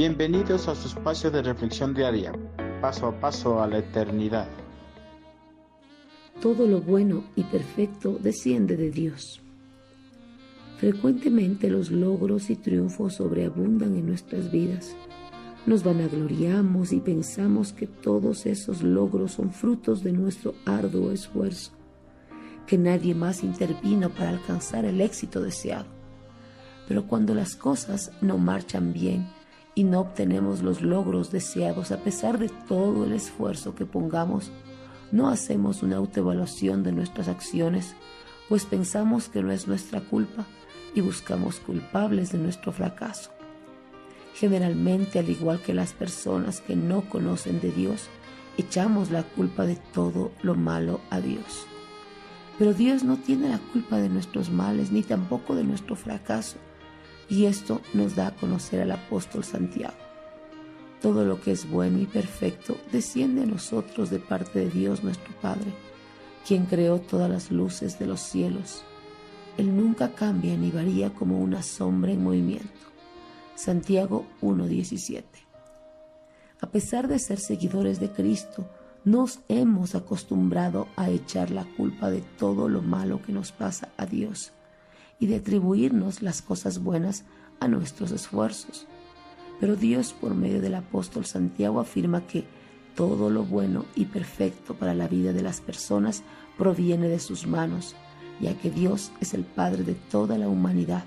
Bienvenidos a su espacio de reflexión diaria, paso a paso a la eternidad. Todo lo bueno y perfecto desciende de Dios. Frecuentemente los logros y triunfos sobreabundan en nuestras vidas. Nos vanagloriamos y pensamos que todos esos logros son frutos de nuestro arduo esfuerzo, que nadie más intervino para alcanzar el éxito deseado. Pero cuando las cosas no marchan bien y no obtenemos los logros deseados a pesar de todo el esfuerzo que pongamos, no hacemos una autoevaluación de nuestras acciones, pues pensamos que no es nuestra culpa y buscamos culpables de nuestro fracaso. Generalmente, al igual que las personas que no conocen de Dios, echamos la culpa de todo lo malo a Dios. Pero Dios no tiene la culpa de nuestros males ni tampoco de nuestro fracaso. Y esto nos da a conocer al apóstol Santiago. Todo lo que es bueno y perfecto desciende a nosotros de parte de Dios nuestro Padre, quien creó todas las luces de los cielos él nunca cambia ni varía como una sombra en movimiento. Santiago 1.17. A pesar de ser seguidores de Cristo, nos hemos acostumbrado a echar la culpa de todo lo malo que nos pasa a Dios y de atribuirnos las cosas buenas a nuestros esfuerzos. Pero Dios por medio del apóstol Santiago afirma que todo lo bueno y perfecto para la vida de las personas proviene de sus manos ya que Dios es el Padre de toda la humanidad.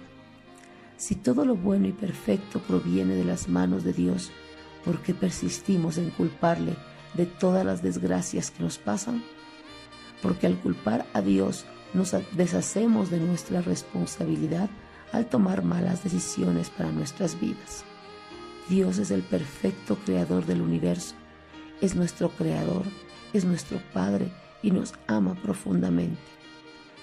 Si todo lo bueno y perfecto proviene de las manos de Dios, ¿por qué persistimos en culparle de todas las desgracias que nos pasan? Porque al culpar a Dios nos deshacemos de nuestra responsabilidad al tomar malas decisiones para nuestras vidas. Dios es el perfecto creador del universo, es nuestro creador, es nuestro Padre y nos ama profundamente.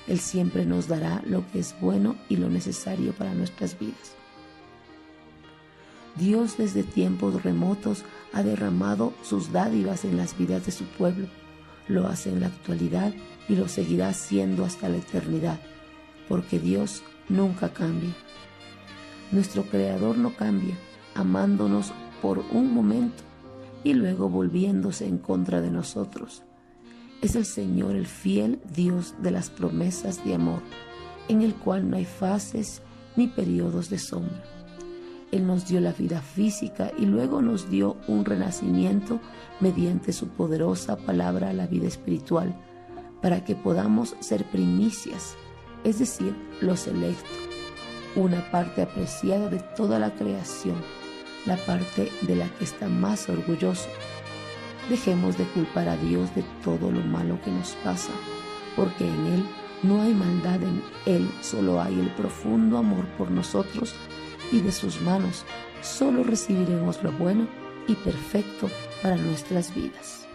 Él siempre nos dará lo que es bueno y lo necesario para nuestras vidas. Dios desde tiempos remotos ha derramado sus dádivas en las vidas de su pueblo. Lo hace en la actualidad y lo seguirá haciendo hasta la eternidad, porque Dios nunca cambia. Nuestro Creador no cambia, amándonos por un momento y luego volviéndose en contra de nosotros. Es el Señor el fiel Dios de las promesas de amor, en el cual no hay fases ni periodos de sombra. Él nos dio la vida física y luego nos dio un renacimiento mediante su poderosa palabra a la vida espiritual, para que podamos ser primicias, es decir, los electos, una parte apreciada de toda la creación, la parte de la que está más orgulloso. Dejemos de culpar a Dios de todo lo malo que nos pasa, porque en Él no hay maldad, en Él solo hay el profundo amor por nosotros y de sus manos solo recibiremos lo bueno y perfecto para nuestras vidas.